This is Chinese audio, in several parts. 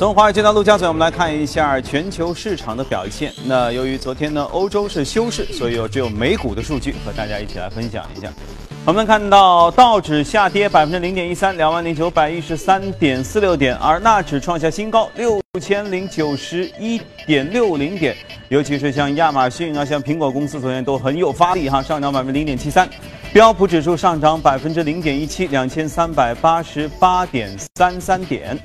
从华尔街到陆家嘴，我们来看一下全球市场的表现。那由于昨天呢，欧洲是休市，所以有只有美股的数据和大家一起来分享一下。我们看到道指下跌百分之零点一三，两万零九百一十三点四六点，而纳指创下新高六千零九十一点六零点。尤其是像亚马逊啊，像苹果公司昨天都很有发力哈，上涨百分之零点七三。标普指数上涨百分之零点一七，两千三百八十八点三三点。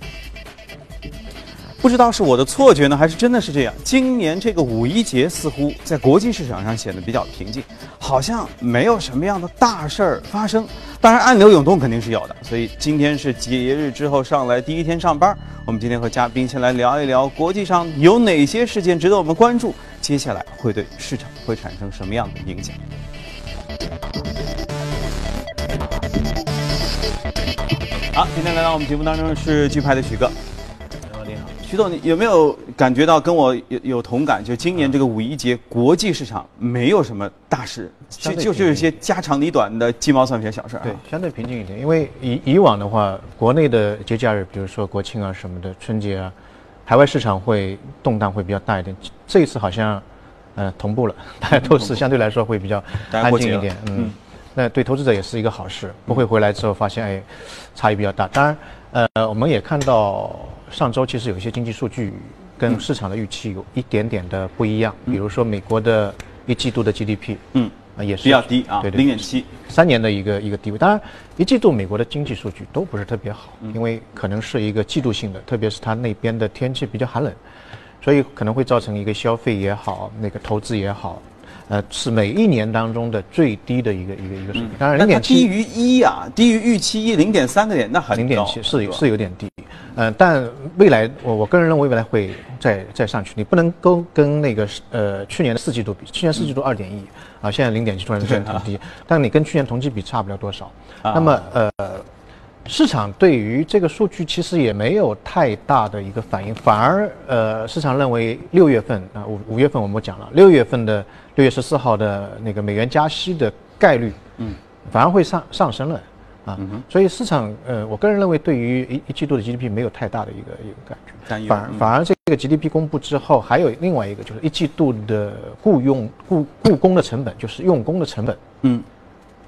不知道是我的错觉呢，还是真的是这样？今年这个五一节似乎在国际市场上显得比较平静，好像没有什么样的大事儿发生。当然，暗流涌动肯定是有的。所以今天是节日之后上来第一天上班，我们今天和嘉宾先来聊一聊国际上有哪些事件值得我们关注，接下来会对市场会产生什么样的影响。好，今天来到我们节目当中的是巨派的许哥。徐总，你有没有感觉到跟我有有同感？就今年这个五一节，国际市场没有什么大事，就就是一些家长里短的鸡毛蒜皮小事儿。对，相对平静一点。因为以以往的话，国内的节假日，比如说国庆啊什么的，春节啊，海外市场会动荡会比较大一点。这一次好像，呃，同步了，大家都是相对来说会比较安静一点。嗯，那对投资者也是一个好事，不会回来之后发现哎，差异比较大。当然，呃，我们也看到。上周其实有一些经济数据跟市场的预期有一点点的不一样，比如说美国的一季度的 GDP，嗯，啊也是比较低啊，对零点七，三年的一个一个低位。当然，一季度美国的经济数据都不是特别好，因为可能是一个季度性的，特别是它那边的天气比较寒冷，所以可能会造成一个消费也好，那个投资也好。呃，是每一年当中的最低的一个一个一个水平。当然，零点七低于一啊，低于预期一零点三个点，那很零点七是是有点低。嗯，但未来我我个人认为未来会再再上去。你不能够跟那个呃去年的四季度比，去年四季度二点一啊，现在零点七突然间很低，但你跟去年同期比差不了多少。那么呃。市场对于这个数据其实也没有太大的一个反应，反而呃，市场认为六月份啊五五月份我们讲了，六月份的六月十四号的那个美元加息的概率，嗯，反而会上上升了啊，所以市场呃，我个人认为对于一一季度的 GDP 没有太大的一个一个感觉，反而反而这个 GDP 公布之后，还有另外一个就是一季度的雇佣雇雇工的成本，就是用工的成本，嗯，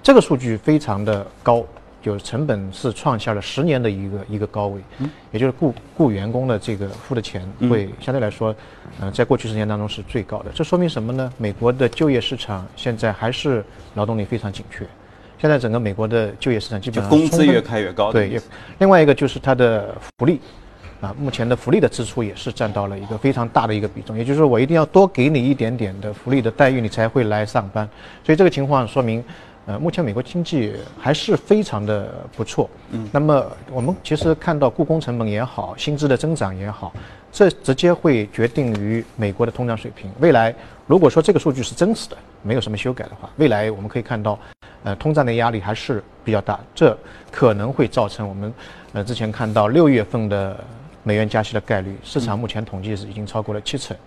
这个数据非常的高。就是成本是创下了十年的一个一个高位，嗯，也就是雇雇员工的这个付的钱会相对来说，嗯，在过去十年当中是最高的。这说明什么呢？美国的就业市场现在还是劳动力非常紧缺。现在整个美国的就业市场基本上工资越开越高。对，另外一个就是它的福利，啊，目前的福利的支出也是占到了一个非常大的一个比重。也就是说，我一定要多给你一点点的福利的待遇，你才会来上班。所以这个情况说明。呃，目前美国经济还是非常的不错。嗯，那么我们其实看到，雇工成本也好，薪资的增长也好，这直接会决定于美国的通胀水平。未来如果说这个数据是真实的，没有什么修改的话，未来我们可以看到，呃，通胀的压力还是比较大。这可能会造成我们，呃，之前看到六月份的美元加息的概率，市场目前统计是已经超过了七成。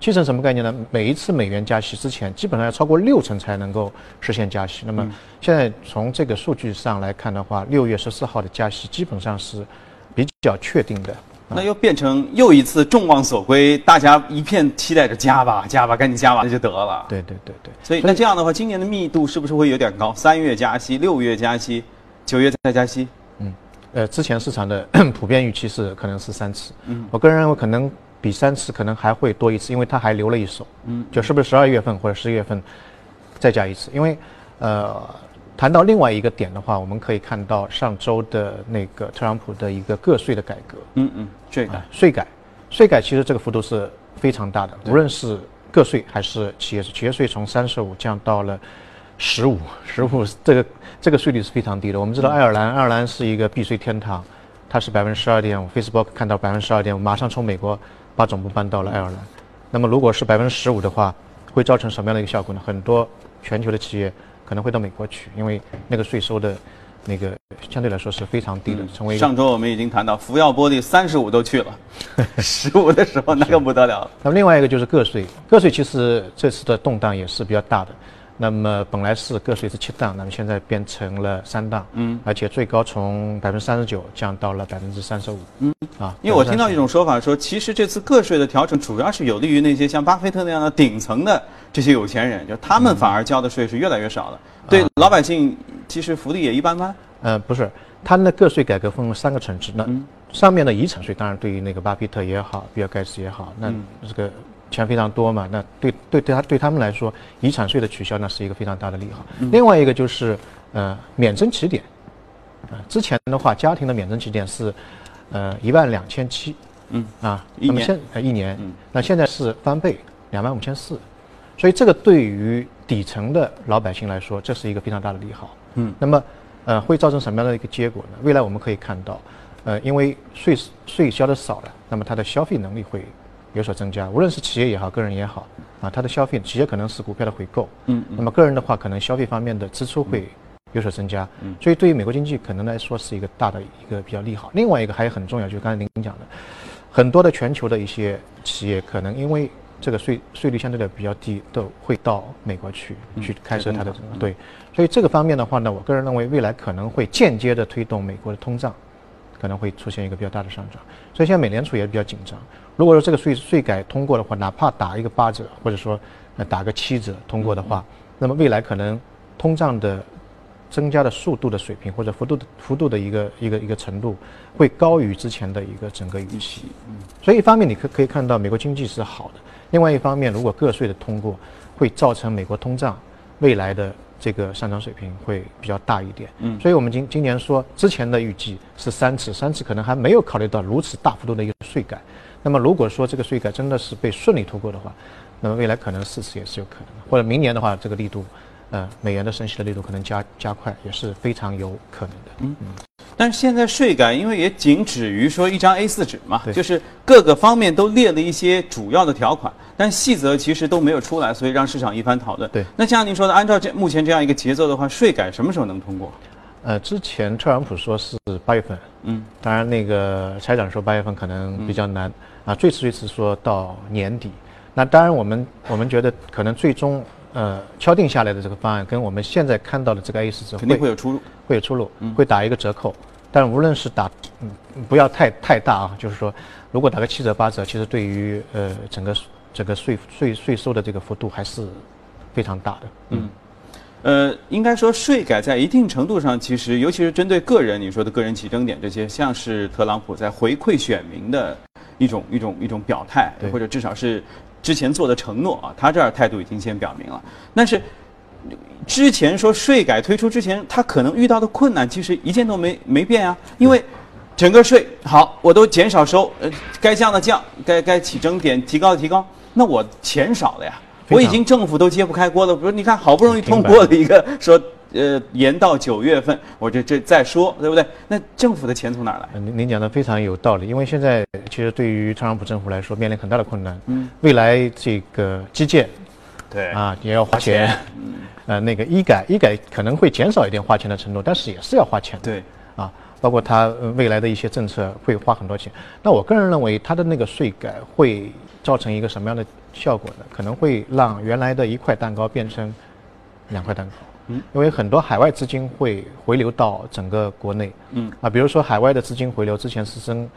七成什么概念呢？每一次美元加息之前，基本上要超过六成才能够实现加息。那么现在从这个数据上来看的话，六月十四号的加息基本上是比较确定的。那又变成又一次众望所归，大家一片期待着加吧，加吧，赶紧加吧，那就得了。对对对对。所以那这样的话，今年的密度是不是会有点高？三月加息，六月加息，九月再加息？嗯，呃，之前市场的普遍预期是可能是三次。嗯，我个人认为可能。比三次可能还会多一次，因为他还留了一手，嗯，就是不是十二月份或者十一月份再加一次？因为，呃，谈到另外一个点的话，我们可以看到上周的那个特朗普的一个个税的改革，嗯嗯，税改，税改，税改其实这个幅度是非常大的，无论是个税还是企业税，企业税从三十五降到了十五，十五这个这个税率是非常低的。我们知道爱尔兰，爱尔兰是一个避税天堂，它是百分之十二点五，Facebook 看到百分之十二点五，马上从美国。把总部搬到了爱尔兰，那么如果是百分之十五的话，会造成什么样的一个效果呢？很多全球的企业可能会到美国去，因为那个税收的，那个相对来说是非常低的。成为上周我们已经谈到，福耀玻璃三十五都去了，十五的时候那更不得了。那么另外一个就是个税，个税其实这次的动荡也是比较大的。那么本来是个税是七档，那么现在变成了三档，嗯，而且最高从百分之三十九降到了百分之三十五，嗯，啊，因为我听到一种说法说，其实这次个税的调整主要是有利于那些像巴菲特那样的顶层的这些有钱人，就他们反而交的税是越来越少了，对老百姓其实福利也一般般。嗯，不是，他的个税改革分为三个层次，那上面的遗产税当然对于那个巴菲特也好，比尔盖茨也好，那这个。钱非常多嘛，那对对对他对他们来说，遗产税的取消那是一个非常大的利好。另外一个就是呃免征起点，啊之前的话家庭的免征起点是呃一万两千七，嗯啊那么现呃一年，那现在是翻倍两万五千四，所以这个对于底层的老百姓来说，这是一个非常大的利好。嗯，那么呃会造成什么样的一个结果呢？未来我们可以看到，呃因为税税交的少了，那么他的消费能力会。有所增加，无论是企业也好，个人也好，啊，它的消费，企业可能是股票的回购，嗯，那么个人的话，可能消费方面的支出会有所增加，嗯，所以对于美国经济可能来说是一个大的一个比较利好。另外一个还有很重要，就是刚才您讲的，很多的全球的一些企业可能因为这个税税率相对的比较低，都会到美国去去开设它的对，所以这个方面的话呢，我个人认为未来可能会间接的推动美国的通胀。可能会出现一个比较大的上涨，所以现在美联储也比较紧张。如果说这个税税改通过的话，哪怕打一个八折，或者说呃打个七折通过的话，那么未来可能通胀的增加的速度的水平或者幅度的幅度的一个一个一个程度，会高于之前的一个整个预期。嗯，所以一方面你可可以看到美国经济是好的，另外一方面如果个税的通过，会造成美国通胀未来的。这个上涨水平会比较大一点，嗯，所以我们今今年说之前的预计是三次，三次可能还没有考虑到如此大幅度的一个税改。那么如果说这个税改真的是被顺利通过的话，那么未来可能四次也是有可能的，或者明年的话，这个力度，呃，美元的升息的力度可能加加快，也是非常有可能的。嗯嗯。但是现在税改，因为也仅止于说一张 A4 纸嘛，就是各个方面都列了一些主要的条款，但细则其实都没有出来，所以让市场一番讨论。对，那像您说的，按照这目前这样一个节奏的话，税改什么时候能通过？呃，之前特朗普说是八月份，嗯，当然那个财长说八月份可能比较难啊，最迟最迟说到年底。那当然我们我们觉得可能最终呃敲定下来的这个方案跟我们现在看到的这个 A 四纸肯定会有出入，会有出入，会打一个折扣。但无论是打，嗯，不要太太大啊，就是说，如果打个七折八折，其实对于呃整个整个税税税收的这个幅度还是非常大的。嗯，呃，应该说税改在一定程度上，其实尤其是针对个人，你说的个人起征点这些，像是特朗普在回馈选民的一种一种一种表态，或者至少是之前做的承诺啊，他这儿态度已经先表明了，但是。之前说税改推出之前，他可能遇到的困难其实一件都没没变啊，因为整个税好我都减少收，呃，该降的降，该该起征点提高的提高，那我钱少了呀，我已经政府都揭不开锅了。比如你看好不容易通过了一个说，呃，延到九月份，我这这再说，对不对？那政府的钱从哪儿来？您您讲的非常有道理，因为现在其实对于特朗普政府来说面临很大的困难，嗯，未来这个基建。对啊，也要花钱。嗯，呃，那个医改，医改可能会减少一点花钱的程度，但是也是要花钱的。对，啊，包括他未来的一些政策会花很多钱。那我个人认为，他的那个税改会造成一个什么样的效果呢？可能会让原来的一块蛋糕变成两块蛋糕。嗯，因为很多海外资金会回流到整个国内。嗯，啊，比如说海外的资金回流之前是征，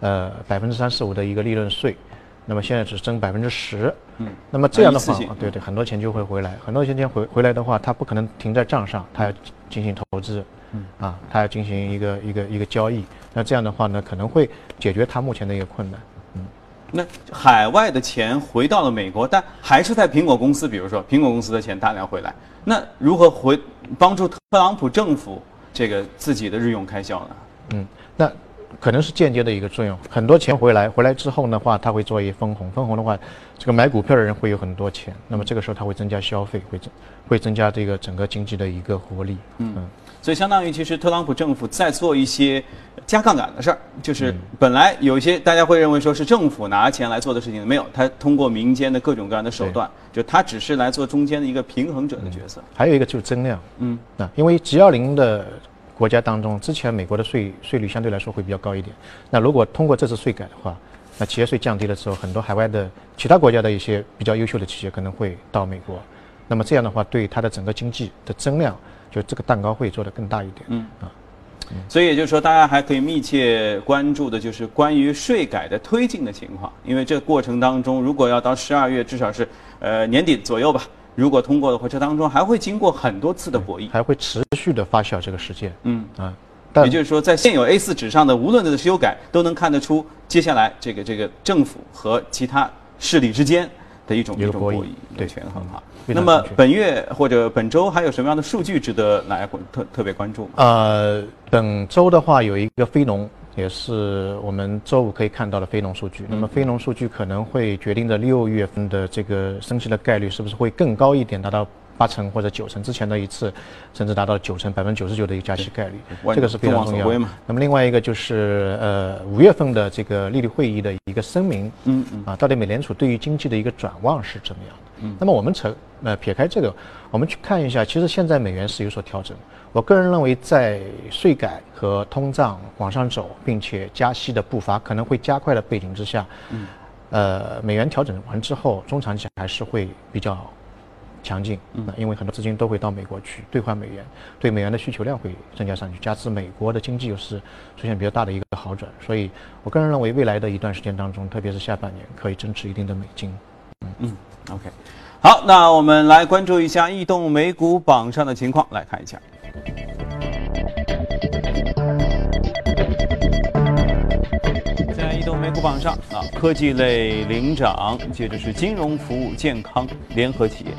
呃，百分之三十五的一个利润税。那么现在只征百分之十，嗯，那么这样的话，对对，很多钱就会回来，很多钱钱回回来的话，它不可能停在账上，它要进行投资，嗯，啊，它要进行一个一个一个交易，那这样的话呢，可能会解决它目前的一个困难，嗯，那海外的钱回到了美国，但还是在苹果公司，比如说苹果公司的钱大量回来，那如何回帮助特朗普政府这个自己的日用开销呢？嗯，那。可能是间接的一个作用，很多钱回来，回来之后的话，它会做一分红，分红的话，这个买股票的人会有很多钱，那么这个时候它会增加消费，会增会增加这个整个经济的一个活力。嗯，所以相当于其实特朗普政府在做一些加杠杆的事儿，就是本来有一些大家会认为说是政府拿钱来做的事情，没有，他通过民间的各种各样的手段，就他只是来做中间的一个平衡者的角色。还有一个就是增量，嗯，啊，因为 G 二零的。国家当中，之前美国的税税率相对来说会比较高一点。那如果通过这次税改的话，那企业税降低了之后，很多海外的其他国家的一些比较优秀的企业可能会到美国那么这样的话，对它的整个经济的增量，就这个蛋糕会做得更大一点。嗯啊。所以也就是说，大家还可以密切关注的就是关于税改的推进的情况，因为这过程当中，如果要到十二月，至少是呃年底左右吧，如果通过的话，这当中还会经过很多次的博弈，还会持续的发酵这个事件。嗯啊。也就是说，在现有 A 四纸上的无论的修改，都能看得出接下来这个这个政府和其他势力之间的一种一种博弈对权衡哈。那么本月或者本周还有什么样的数据值得大家特特别关注？呃，本周的话有一个非农，也是我们周五可以看到的非农数据。那么非农数据可能会决定着六月份的这个升息的概率是不是会更高一点，达到。八成或者九成之前的一次，甚至达到九成百分之九十九的一个加息概率，这个是非常重要。那么另外一个就是呃五月份的这个利率会议的一个声明，嗯嗯啊，到底美联储对于经济的一个转望是怎么样的？嗯，那么我们扯呃撇开这个，我们去看一下，其实现在美元是有所调整。我个人认为，在税改和通胀往上走，并且加息的步伐可能会加快的背景之下，嗯，呃美元调整完之后，中长期还是会比较。强劲，嗯，因为很多资金都会到美国去兑换美元，对美元的需求量会增加上去，加之美国的经济又是出现比较大的一个好转，所以我个人认为未来的一段时间当中，特别是下半年，可以增持一定的美金。嗯嗯，OK，好，那我们来关注一下异动美股榜上的情况，来看一下。在异动美股榜上啊，科技类领涨，接着是金融服务、健康、联合企业。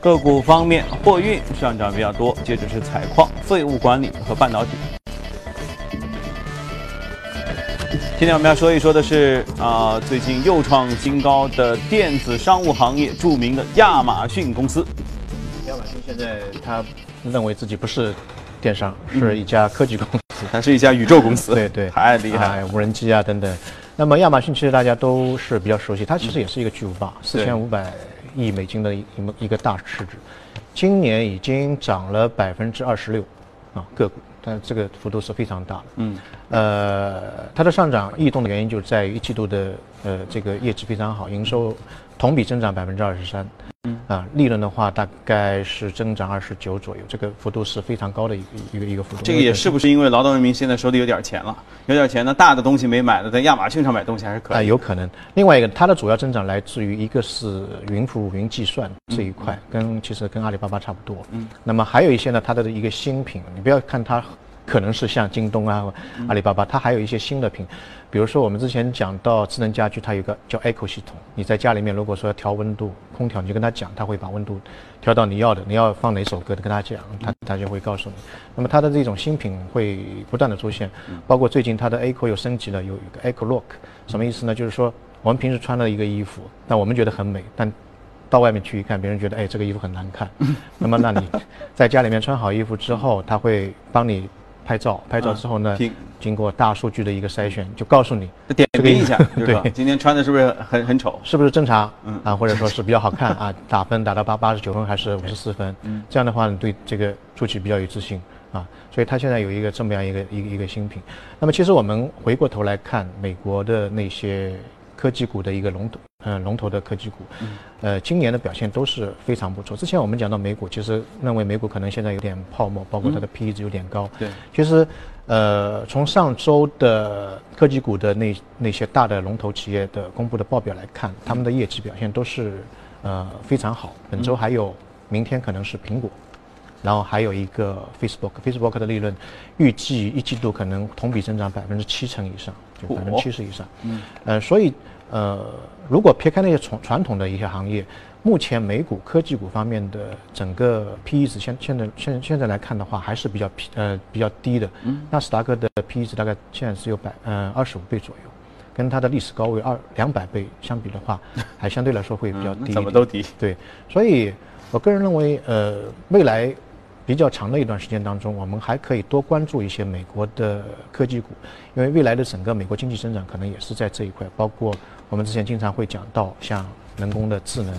个股方面，货运上涨比较多，接着是采矿、废物管理和半导体。今天我们要说一说的是啊，最近又创新高的电子商务行业著名的亚马逊公司。亚马逊现在他认为自己不是电商，是一家科技公司，它是一家宇宙公司。对对，太厉害，无人机啊等等。那么亚马逊其实大家都是比较熟悉，它其实也是一个巨无霸，四千五百。亿美金的一一个大市值，今年已经涨了百分之二十六，啊个股，但这个幅度是非常大的。嗯，呃，它的上涨异动的原因就在于一季度的呃这个业绩非常好，营收同比增长百分之二十三。嗯啊，利润的话大概是增长二十九左右，这个幅度是非常高的一个一个一个幅度。这个也是不是因为劳动人民现在手里有点钱了，有点钱呢？大的东西没买的，在亚马逊上买东西还是可以。啊，有可能。另外一个，它的主要增长来自于一个是云服务、云计算这一块，跟其实跟阿里巴巴差不多。嗯。那么还有一些呢，它的一个新品，你不要看它。可能是像京东啊、阿里巴巴，它还有一些新的品，比如说我们之前讲到智能家居，它有个叫 Echo 系统，你在家里面如果说要调温度，空调你就跟他讲，它会把温度调到你要的，你要放哪首歌，跟他讲，他他就会告诉你。那么它的这种新品会不断的出现，包括最近它的 Echo 又升级了，有一个 Echo Look，什么意思呢？就是说我们平时穿了一个衣服，但我们觉得很美，但到外面去一看，别人觉得哎这个衣服很难看，那么那你在家里面穿好衣服之后，他会帮你。拍照，拍照之后呢，经过大数据的一个筛选，就告诉你点评一下，对，今天穿的是不是很很丑？是不是正常？嗯啊，或者说是比较好看啊？打分打到八八十九分还是五十四分？嗯，这样的话，你对这个出去比较有自信啊。所以它现在有一个这么样一个一个一个新品。那么其实我们回过头来看美国的那些。科技股的一个龙头，嗯，龙头的科技股，呃，今年的表现都是非常不错。之前我们讲到美股，其实认为美股可能现在有点泡沫，包括它的 P/E 值有点高。对，其实，呃，从上周的科技股的那那些大的龙头企业的公布的报表来看，他们的业绩表现都是呃非常好。本周还有，明天可能是苹果，然后还有一个 Facebook，Facebook 的利润预计一季度可能同比增长百分之七成以上。就百分之七十以上，嗯，呃，所以，呃，如果撇开那些传传统的一些行业，目前美股科技股方面的整个 P E 值现现在现现在来看的话，还是比较 P 呃比较低的。嗯，纳斯达克的 P E 值大概现在只有百嗯二十五倍左右，跟它的历史高位二两百倍相比的话，还相对来说会比较低。怎么都低？对，所以我个人认为，呃，未来。比较长的一段时间当中，我们还可以多关注一些美国的科技股，因为未来的整个美国经济增长可能也是在这一块，包括我们之前经常会讲到像人工的智能、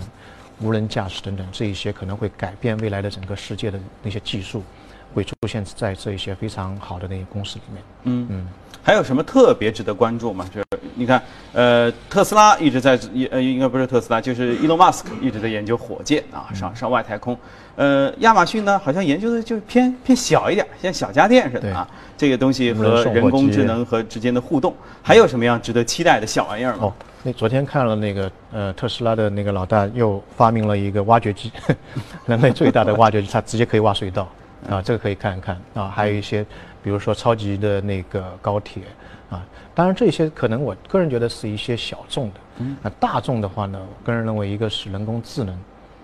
无人驾驶等等这一些可能会改变未来的整个世界的那些技术，会出现在这一些非常好的那些公司里面。嗯嗯。还有什么特别值得关注吗？就是你看，呃，特斯拉一直在，呃，应该不是特斯拉，就是伊隆马斯克一直在研究火箭啊，上上外太空。呃，亚马逊呢，好像研究的就偏偏小一点，像小家电似的啊。这个东西和人工智能和之间的互动，还有什么样值得期待的小玩意儿吗？哦，那昨天看了那个，呃，特斯拉的那个老大又发明了一个挖掘机，人类最大的挖掘机，它直接可以挖隧道啊，这个可以看一看啊。还有一些。比如说超级的那个高铁啊，当然这些可能我个人觉得是一些小众的，嗯，那大众的话呢，我个人认为一个是人工智能，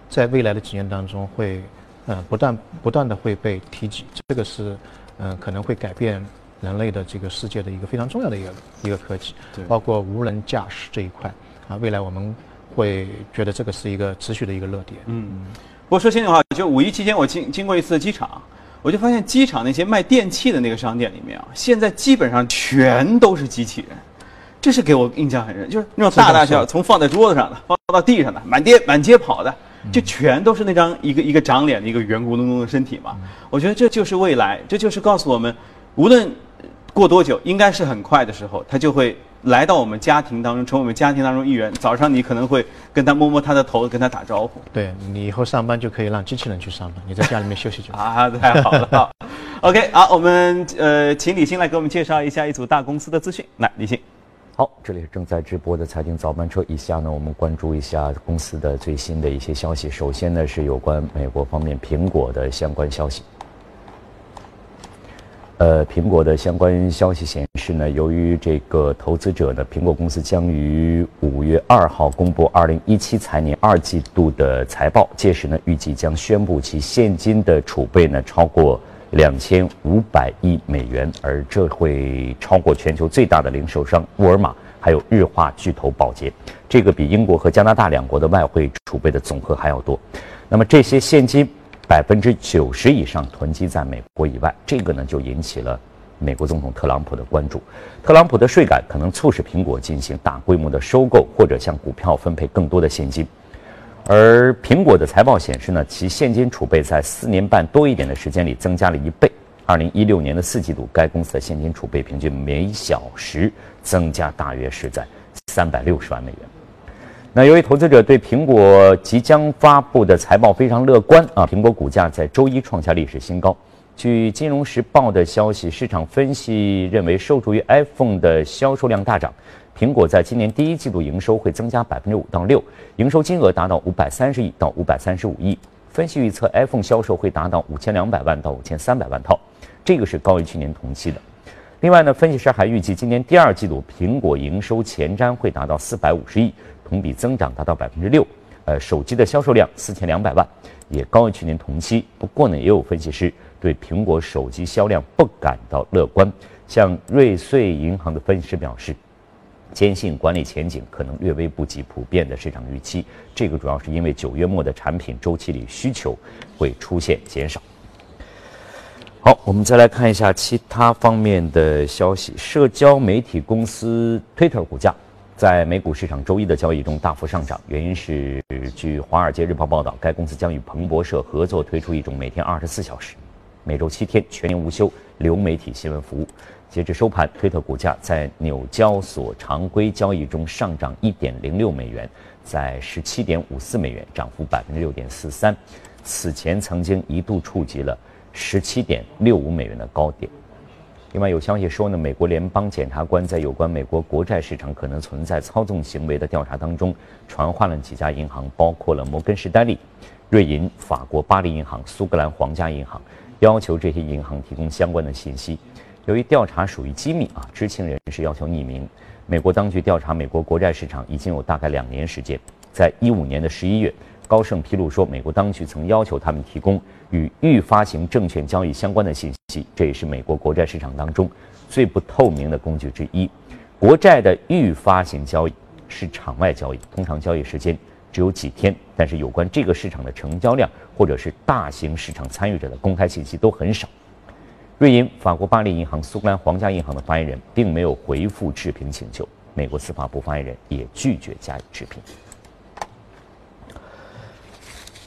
在未来的几年当中会，呃，不断不断的会被提及，这个是，嗯，可能会改变人类的这个世界的一个非常重要的一个一个科技，对，包括无人驾驶这一块啊，未来我们会觉得这个是一个持续的一个热点，嗯，不过说心里话，就五一期间我经经过一次机场。我就发现机场那些卖电器的那个商店里面啊，现在基本上全都是机器人，这是给我印象很深，就是那种大大小从放在桌子上的，放到地上的，满街满街跑的，就全都是那张一个一个长脸的一个圆咕隆咚的身体嘛。我觉得这就是未来，这就是告诉我们，无论过多久，应该是很快的时候，他就会。来到我们家庭当中，成为我们家庭当中一员。早上你可能会跟他摸摸他的头，跟他打招呼。对你以后上班就可以让机器人去上班，你在家里面休息就好。啊，太好了。OK，好，我们呃，请李欣来给我们介绍一下一组大公司的资讯。来，李欣。好，这里是正在直播的财经早班车。以下呢，我们关注一下公司的最新的一些消息。首先呢，是有关美国方面苹果的相关消息。呃，苹果的相关消息显示呢，由于这个投资者呢，苹果公司将于五月二号公布二零一七财年二季度的财报，届时呢，预计将宣布其现金的储备呢超过两千五百亿美元，而这会超过全球最大的零售商沃尔玛，还有日化巨头宝洁，这个比英国和加拿大两国的外汇储备的总和还要多。那么这些现金。百分之九十以上囤积在美国以外，这个呢就引起了美国总统特朗普的关注。特朗普的税改可能促使苹果进行大规模的收购，或者向股票分配更多的现金。而苹果的财报显示呢，其现金储备在四年半多一点的时间里增加了一倍。二零一六年的四季度，该公司的现金储备平均每小时增加大约是在三百六十万美元。那由于投资者对苹果即将发布的财报非常乐观啊，苹果股价在周一创下历史新高。据《金融时报》的消息，市场分析认为，受助于 iPhone 的销售量大涨，苹果在今年第一季度营收会增加百分之五到六，营收金额达到五百三十亿到五百三十五亿。分析预测，iPhone 销售会达到五千两百万到五千三百万套，这个是高于去年同期的。另外呢，分析师还预计，今年第二季度苹果营收前瞻会达到四百五十亿。同比增长达到百分之六，呃，手机的销售量四千两百万，也高于去年同期。不过呢，也有分析师对苹果手机销量不感到乐观。像瑞穗银行的分析师表示，坚信管理前景可能略微不及普遍的市场预期。这个主要是因为九月末的产品周期里需求会出现减少。好，我们再来看一下其他方面的消息。社交媒体公司 Twitter 股价。在美股市场周一的交易中大幅上涨，原因是据《华尔街日报》报道，该公司将与彭博社合作推出一种每天二十四小时、每周七天全年无休流媒体新闻服务。截至收盘，推特股价在纽交所常规交易中上涨一点零六美元，在十七点五四美元，涨幅百分之六点四三。此前曾经一度触及了十七点六五美元的高点。另外有消息说呢，美国联邦检察官在有关美国国债市场可能存在操纵行为的调查当中，传唤了几家银行，包括了摩根士丹利、瑞银、法国巴黎银行、苏格兰皇家银行，要求这些银行提供相关的信息。由于调查属于机密啊，知情人士要求匿名。美国当局调查美国国债市场已经有大概两年时间，在一五年的十一月。高盛披露说，美国当局曾要求他们提供与预发行证券交易相关的信息，这也是美国国债市场当中最不透明的工具之一。国债的预发行交易是场外交易，通常交易时间只有几天，但是有关这个市场的成交量或者是大型市场参与者的公开信息都很少。瑞银、法国巴黎银行、苏格兰皇家银行的发言人并没有回复置评请求，美国司法部发言人也拒绝加以置评。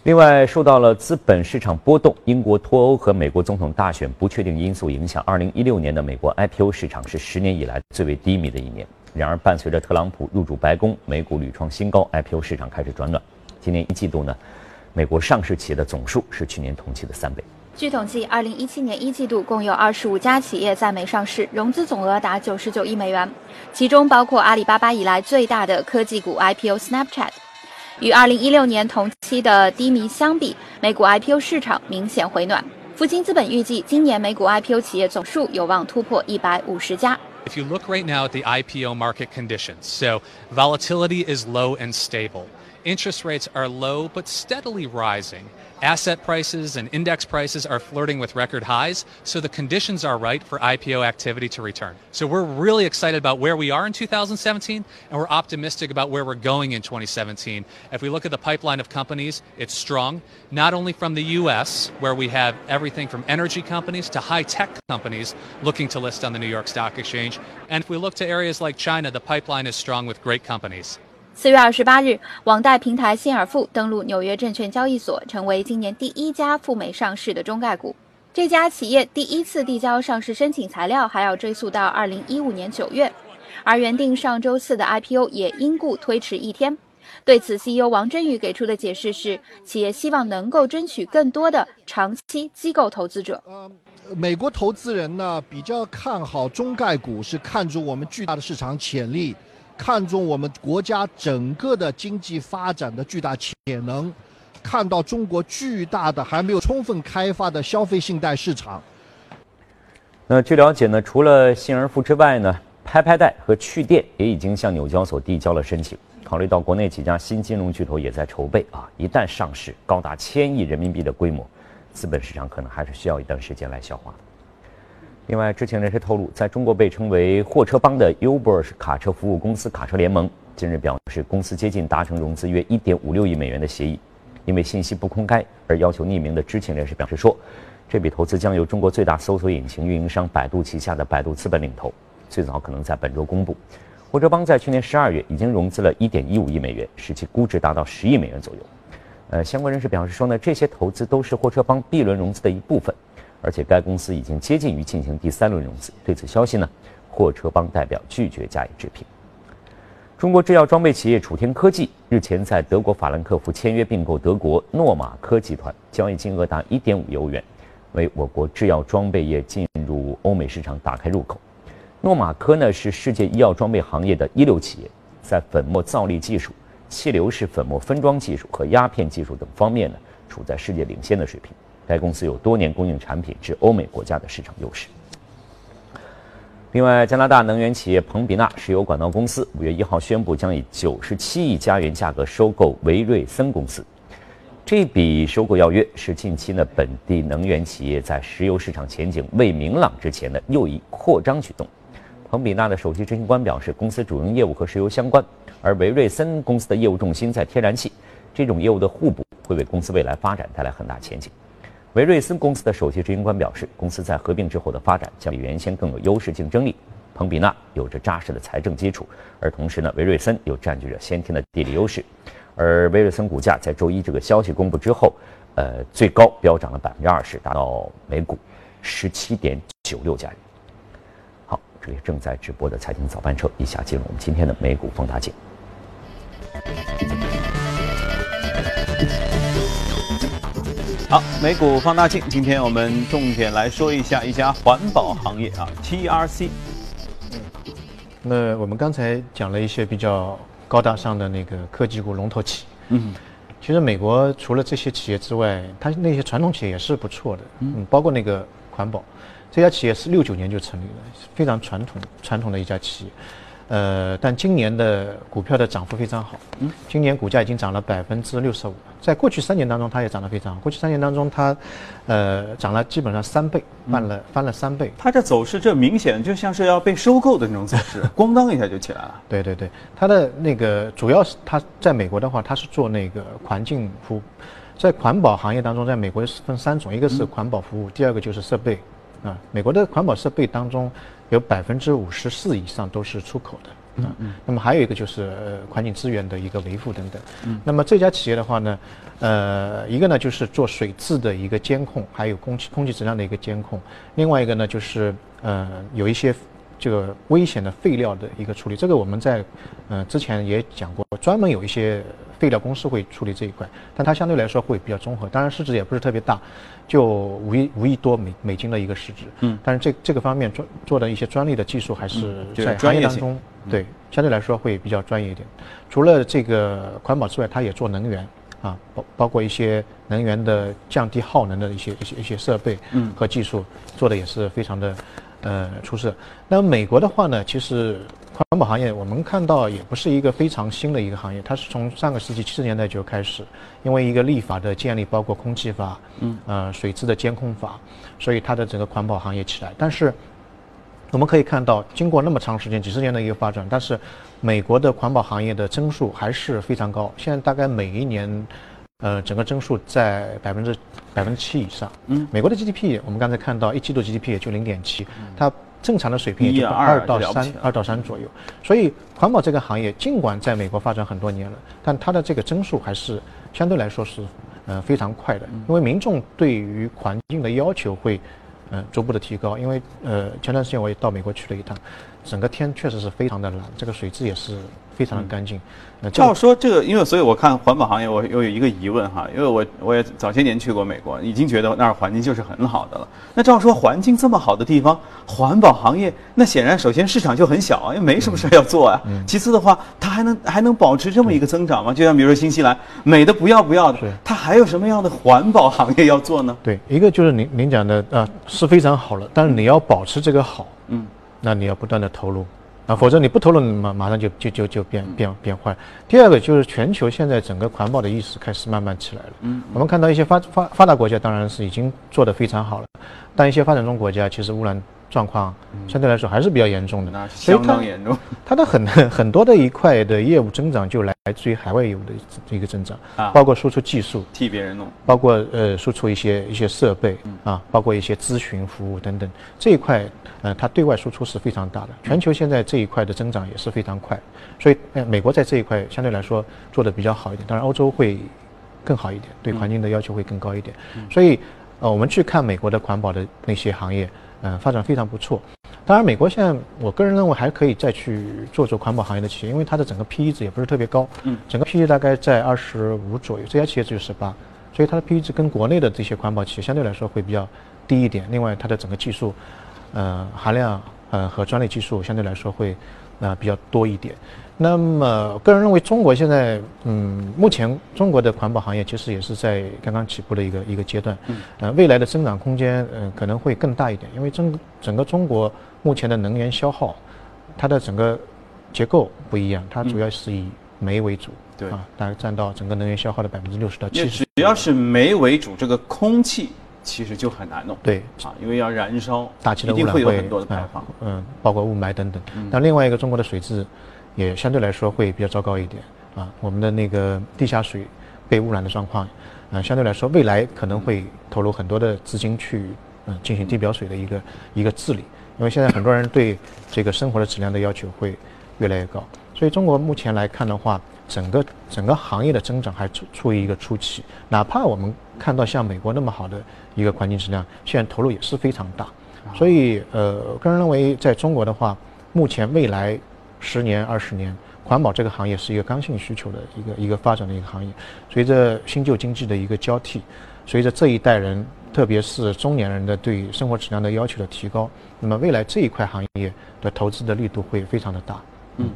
另外，受到了资本市场波动、英国脱欧和美国总统大选不确定因素影响，二零一六年的美国 IPO 市场是十年以来最为低迷的一年。然而，伴随着特朗普入主白宫，美股屡创新高，IPO 市场开始转暖。今年一季度呢，美国上市企业的总数是去年同期的三倍。据统计，二零一七年一季度共有二十五家企业在美上市，融资总额达九十九亿美元，其中包括阿里巴巴以来最大的科技股 IPO Snapchat。与二零一六年同期的低迷相比，美股 IPO 市场明显回暖。富金资本预计，今年美股 IPO 企业总数有望突破一百五十家。If you look right now at the IPO market conditions, so volatility is low and stable. Interest rates are low but steadily rising. Asset prices and index prices are flirting with record highs, so the conditions are right for IPO activity to return. So we're really excited about where we are in 2017, and we're optimistic about where we're going in 2017. If we look at the pipeline of companies, it's strong, not only from the US, where we have everything from energy companies to high tech companies looking to list on the New York Stock Exchange. And if we look to areas like China, the pipeline is strong with great companies. 四月二十八日，网贷平台信尔富登陆纽约证券交易所，成为今年第一家赴美上市的中概股。这家企业第一次递交上市申请材料还要追溯到二零一五年九月，而原定上周四的 IPO 也因故推迟一天。对此，CEO 王真宇给出的解释是，企业希望能够争取更多的长期机构投资者。美国投资人呢比较看好中概股，是看中我们巨大的市场潜力。看中我们国家整个的经济发展的巨大潜能，看到中国巨大的还没有充分开发的消费信贷市场。那据了解呢，除了信而富之外呢，拍拍贷和趣店也已经向纽交所递交了申请。考虑到国内几家新金融巨头也在筹备啊，一旦上市，高达千亿人民币的规模，资本市场可能还是需要一段时间来消化。另外，知情人士透露，在中国被称为“货车帮”的 Uber 卡车服务公司卡车联盟近日表示，公司接近达成融资约1.56亿美元的协议。因为信息不公开而要求匿名的知情人士表示说，这笔投资将由中国最大搜索引擎运营商百度旗下的百度资本领投，最早可能在本周公布。货车帮在去年12月已经融资了1.15亿美元，使其估值达到10亿美元左右。呃，相关人士表示说呢，这些投资都是货车帮 B 轮融资的一部分。而且该公司已经接近于进行第三轮融资。对此消息呢，货车帮代表拒绝加以置评。中国制药装备企业楚天科技日前在德国法兰克福签约并购德国诺马科集团，交易金额达1.5亿欧元，为我国制药装备业进入欧美市场打开入口。诺马科呢是世界医药装备行业的一流企业，在粉末造粒技术、气流式粉末分装技术和压片技术等方面呢，处在世界领先的水平。该公司有多年供应产品至欧美国家的市场优势。另外，加拿大能源企业彭比纳石油管道公司五月一号宣布，将以九十七亿加元价格收购维瑞森公司。这笔收购要约是近期呢本地能源企业在石油市场前景未明朗之前的又一扩张举动。彭比纳的首席执行官表示，公司主营业务和石油相关，而维瑞森公司的业务重心在天然气，这种业务的互补会为公司未来发展带来很大前景。维瑞森公司的首席执行官表示，公司在合并之后的发展将比原先更有优势竞争力。彭比纳有着扎实的财政基础，而同时呢，维瑞森又占据着先天的地理优势。而维瑞森股价在周一这个消息公布之后，呃，最高飙涨了百分之二十，达到每股十七点九六加元。好，这里正在直播的财经早班车，以下进入我们今天的美股放大镜。好，美股放大镜，今天我们重点来说一下一家环保行业啊，TRC。那我们刚才讲了一些比较高大上的那个科技股龙头企，嗯，其实美国除了这些企业之外，它那些传统企业也是不错的，嗯，包括那个环保，这家企业是六九年就成立了，非常传统传统的一家企业。呃，但今年的股票的涨幅非常好，嗯，今年股价已经涨了百分之六十五，在过去三年当中，它也涨得非常好。过去三年当中，它，呃，涨了基本上三倍，翻了翻了三倍。它这走势，这明显就像是要被收购的那种走势，咣当一下就起来了。对对对，它的那个主要是它在美国的话，它是做那个环境服务，在环保行业当中，在美国是分三种，一个是环保服务，第二个就是设备，啊，美国的环保设备当中。有百分之五十四以上都是出口的，嗯嗯。那么还有一个就是呃环境资源的一个维护等等。嗯。那么这家企业的话呢，呃，一个呢就是做水质的一个监控，还有空气空气质量的一个监控。另外一个呢就是呃有一些这个危险的废料的一个处理。这个我们在呃之前也讲过，专门有一些废料公司会处理这一块，但它相对来说会比较综合，当然市值也不是特别大。就五亿五亿多美美金的一个市值，嗯，但是这这个方面做做的一些专利的技术还是在行业当中，对，相对来说会比较专业一点。除了这个环保之外，它也做能源，啊，包包括一些能源的降低耗能的一些一些一些设备，嗯，和技术做的也是非常的，呃，出色。那美国的话呢，其实。环保行业，我们看到也不是一个非常新的一个行业，它是从上个世纪七十年代就开始，因为一个立法的建立，包括空气法，嗯，呃，水质的监控法，所以它的整个环保行业起来。但是我们可以看到，经过那么长时间、几十年的一个发展，但是美国的环保行业的增速还是非常高，现在大概每一年，呃，整个增速在百分之百分之七以上。嗯，美国的 GDP，我们刚才看到一季度 GDP 也就零点七，它。正常的水平也就二到三，二到三左右。所以环保这个行业，尽管在美国发展很多年了，但它的这个增速还是相对来说是，呃，非常快的。因为民众对于环境的要求会，嗯，逐步的提高。因为呃，前段时间我也到美国去了一趟，整个天确实是非常的蓝，这个水质也是。非常的干净。照说这个，因为所以我看环保行业，我又有一个疑问哈，因为我我也早些年去过美国，已经觉得那儿环境就是很好的了。那照说环境这么好的地方，环保行业那显然首先市场就很小，因为没什么事要做啊。其次的话，它还能还能保持这么一个增长吗？就像比如说新西兰，美的不要不要的，它还有什么样的环保行业要做呢？对，一个就是您您讲的啊是非常好了，但是你要保持这个好，嗯，那你要不断的投入。啊，否则你不投入，马马上就就就就变变变坏。第二个就是全球现在整个环保的意识开始慢慢起来了。嗯，我们看到一些发发发达国家当然是已经做得非常好了，但一些发展中国家其实污染。状况相对来说还是比较严重的，那相当严重。它的很 很多的一块的业务增长就来自于海外业务的一个增长。啊，包括输出技术。替别人弄，包括呃输出一些一些设备啊，包括一些咨询服务等等。这一块，呃，它对外输出是非常大的。全球现在这一块的增长也是非常快，所以呃美国在这一块相对来说做的比较好一点，当然欧洲会更好一点，对环境的要求会更高一点。所以呃我们去看美国的环保的那些行业。嗯，发展非常不错。当然，美国现在我个人认为还可以再去做做环保行业的企业，因为它的整个 PE 值也不是特别高。嗯，整个 PE 大概在二十五左右，这家企业只有十八，所以它的 PE 值跟国内的这些环保企业相对来说会比较低一点。另外，它的整个技术，呃，含量呃和专利技术相对来说会呃比较多一点。那么，个人认为中国现在，嗯，目前中国的环保行业其实也是在刚刚起步的一个一个阶段，嗯，呃，未来的增长空间，嗯，可能会更大一点，因为整整个中国目前的能源消耗，它的整个结构不一样，它主要是以煤为主，对啊，大概占到整个能源消耗的百分之六十到七十。只要是煤为主，这个空气其实就很难弄，对啊，因为要燃烧，大气的污染会有很多的排放，嗯，包括雾霾等等。那另外一个，中国的水质。也相对来说会比较糟糕一点啊，我们的那个地下水被污染的状况，啊，相对来说未来可能会投入很多的资金去嗯进行地表水的一个一个治理，因为现在很多人对这个生活的质量的要求会越来越高，所以中国目前来看的话，整个整个行业的增长还处处于一个初期，哪怕我们看到像美国那么好的一个环境质量，现在投入也是非常大，所以呃，个人认为在中国的话，目前未来。十年、二十年，环保这个行业是一个刚性需求的一个一个发展的一个行业。随着新旧经济的一个交替，随着这一代人，特别是中年人的对生活质量的要求的提高，那么未来这一块行业的投资的力度会非常的大。嗯，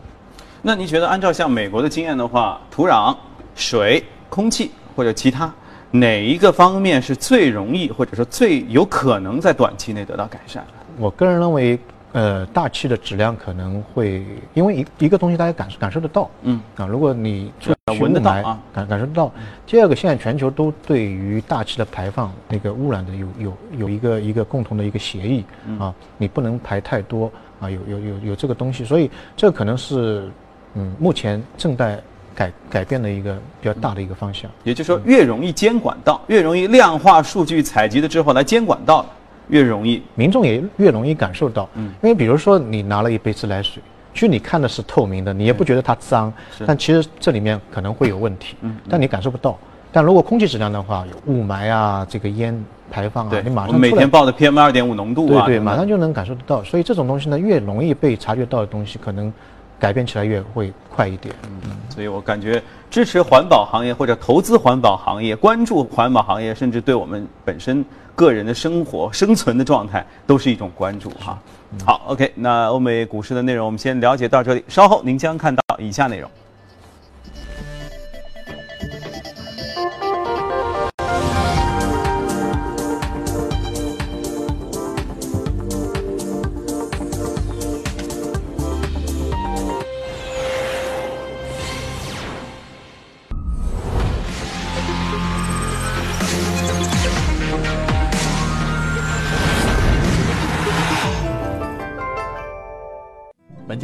那您觉得按照像美国的经验的话，土壤、水、空气或者其他哪一个方面是最容易或者说最有可能在短期内得到改善？我个人认为。呃，大气的质量可能会因为一一个东西大家感感受得到，嗯啊，如果你闻得到啊，感感受得到。第二个，现在全球都对于大气的排放那个污染的有有有一个一个共同的一个协议啊，你不能排太多啊，有有有有这个东西，所以这可能是嗯目前正在改改变的一个比较大的一个方向。也就是说，越容易监管到，越容易量化数据采集了之后来监管到。越容易，民众也越容易感受到。嗯，因为比如说你拿了一杯自来水，其实你看的是透明的，你也不觉得它脏，但其实这里面可能会有问题，嗯但你感受不到。但如果空气质量的话，有雾霾啊，这个烟排放啊，你马上每天报的 PM 二点五浓度啊，对对，马上就能感受得到。所以这种东西呢，越容易被察觉到的东西，可能改变起来越会快一点。嗯，所以我感觉支持环保行业或者投资环保行业、关注环保行业，甚至对我们本身个人的生活、生存的状态，都是一种关注哈。好，OK，那欧美股市的内容我们先了解到这里，稍后您将看到以下内容。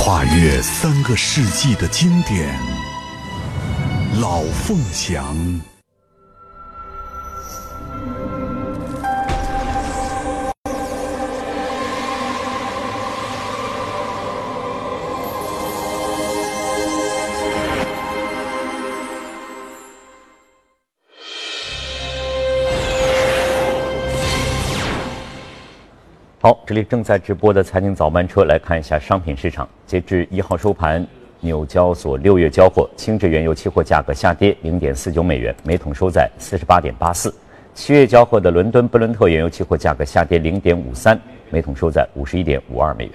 跨越三个世纪的经典，《老凤祥》。好，这里正在直播的财经早班车，来看一下商品市场。截至一号收盘，纽交所六月交货，轻质原油期货价格下跌零点四九美元，每桶收在四十八点八四；七月交货的伦敦布伦特原油期货价格下跌零点五三，每桶收在五十一点五二美元。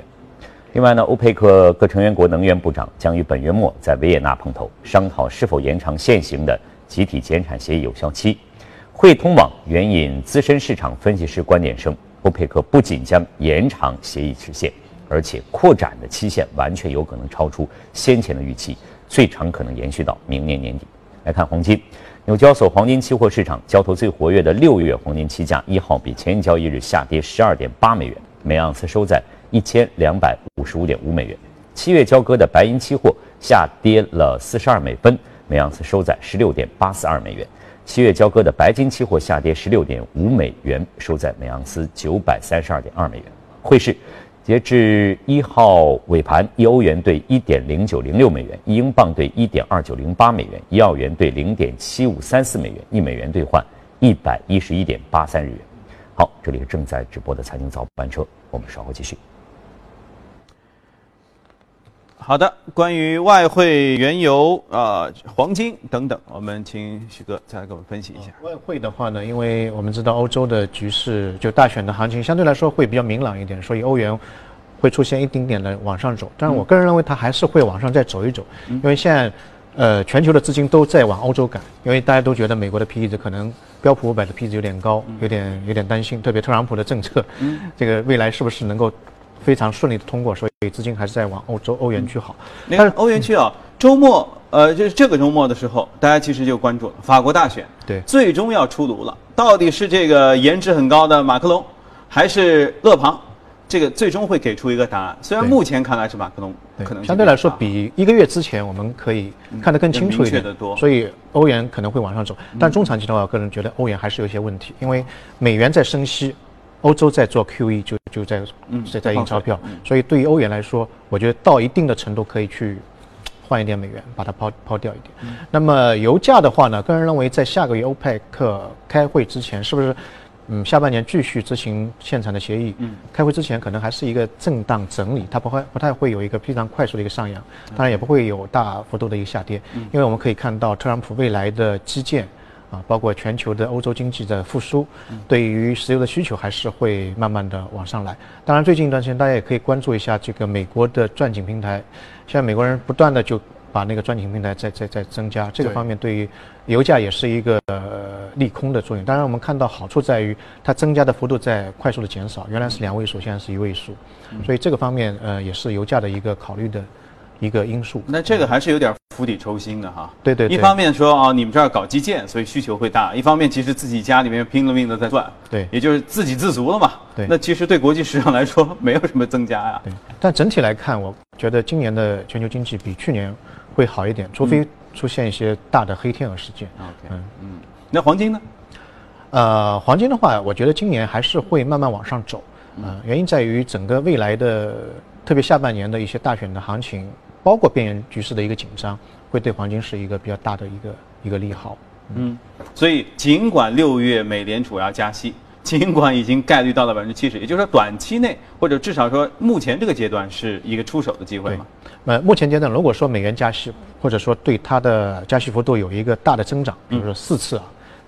另外呢，欧佩克各成员国能源部长将于本月末在维也纳碰头，商讨是否延长现行的集体减产协议有效期。汇通网援引资深市场分析师观点称。欧佩克不仅将延长协议时限，而且扩展的期限完全有可能超出先前的预期，最长可能延续到明年年底。来看黄金，纽交所黄金期货市场交投最活跃的六月黄金期价一号比前一交易日下跌十二点八美元，每盎司收在一千两百五十五点五美元。七月交割的白银期货下跌了四十二美分，每盎司收在十六点八四二美元。七月交割的白金期货下跌十六点五美元，收在每盎司九百三十二点二美元。汇市，截至一号尾盘，一欧元兑一点零九零六美元，一英镑兑一点二九零八美元，一澳元兑零点七五三四美元，一美元兑换一百一十一点八三日元。好，这里是正在直播的财经早班车，我们稍后继续。好的，关于外汇、原油、啊黄金等等，我们请许哥再来给我们分析一下。外汇的话呢，因为我们知道欧洲的局势，就大选的行情相对来说会比较明朗一点，所以欧元会出现一丁点的往上走。但是我个人认为它还是会往上再走一走，因为现在呃全球的资金都在往欧洲赶，因为大家都觉得美国的 P/E 值可能标普五百的 P/E 值有点高，有点有点担心，特别特朗普的政策，这个未来是不是能够？非常顺利的通过，所以资金还是在往欧洲欧元区好。但是欧元区啊，周末呃，就是这个周末的时候，大家其实就关注了法国大选，对，最终要出炉了，到底是这个颜值很高的马克龙，还是勒庞？这个最终会给出一个答案。虽然目前看来是马克龙，可能相对来说比一个月之前我们可以看得更清楚一点，所以欧元可能会往上走。但中长期的话，我个人觉得欧元还是有些问题，因为美元在升息。欧洲在做 QE，就就在在在印钞票，所以对于欧元来说，我觉得到一定的程度可以去换一点美元，把它抛抛掉一点。那么油价的话呢，个人认为在下个月欧佩克开会之前，是不是嗯下半年继续执行限产的协议？嗯，开会之前可能还是一个震荡整理，它不会不太会有一个非常快速的一个上扬，当然也不会有大幅度的一个下跌，因为我们可以看到特朗普未来的基建。啊，包括全球的欧洲经济的复苏，对于石油的需求还是会慢慢的往上来。当然，最近一段时间大家也可以关注一下这个美国的钻井平台，现在美国人不断的就把那个钻井平台在在在增加，这个方面对于油价也是一个利空的作用。当然，我们看到好处在于它增加的幅度在快速的减少，原来是两位数，现在是一位数，所以这个方面呃也是油价的一个考虑的一个因素。那这个还是有点釜底抽薪的哈。对对。一方面说啊，你们这儿搞基建，所以需求会大；一方面，其实自己家里面拼了命的在赚。对。也就是自给自足了嘛。对。那其实对国际市场来说没有什么增加呀。对。但整体来看，我觉得今年的全球经济比去年会好一点，除非。出现一些大的黑天鹅事件。OK，嗯嗯，那黄金呢？呃，黄金的话，我觉得今年还是会慢慢往上走。嗯，原因在于整个未来的，特别下半年的一些大选的行情，包括边缘局势的一个紧张，会对黄金是一个比较大的一个一个利好。嗯，所以尽管六月美联储要加息。尽管已经概率到了百分之七十，也就是说短期内或者至少说目前这个阶段是一个出手的机会嘛？呃，目前阶段如果说美元加息，或者说对它的加息幅度有一个大的增长，比如说四次啊，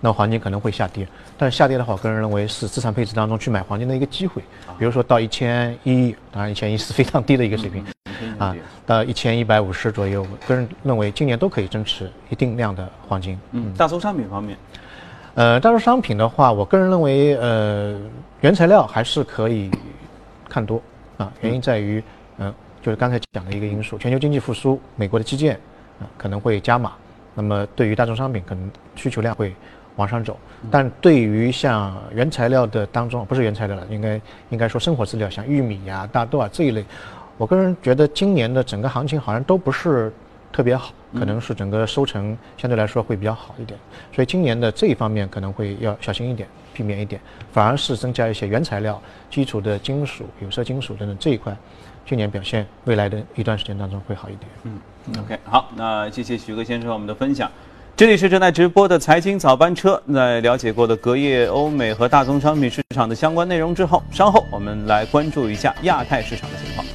那黄金可能会下跌。但是下跌的话，我个人认为是资产配置当中去买黄金的一个机会。比如说到一千一，当然一千一是非常低的一个水平啊，到一千一百五十左右，我个人认为今年都可以增持一定量的黄金。嗯，大宗商品方面。呃，大宗商品的话，我个人认为，呃，原材料还是可以看多啊。原因在于，嗯，就是刚才讲的一个因素，全球经济复苏，美国的基建啊可能会加码，那么对于大宗商品可能需求量会往上走。但对于像原材料的当中，不是原材料了，应该应该说生活资料，像玉米呀、大豆啊这一类，我个人觉得今年的整个行情好像都不是。特别好，可能是整个收成相对来说会比较好一点，所以今年的这一方面可能会要小心一点，避免一点，反而是增加一些原材料、基础的金属、有色金属等等这一块，去年表现未来的一段时间当中会好一点。嗯，OK，好，那谢谢徐哥先生我们的分享。这里是正在直播的财经早班车，在了解过的隔夜欧美和大宗商品市场的相关内容之后，稍后我们来关注一下亚太市场的情况。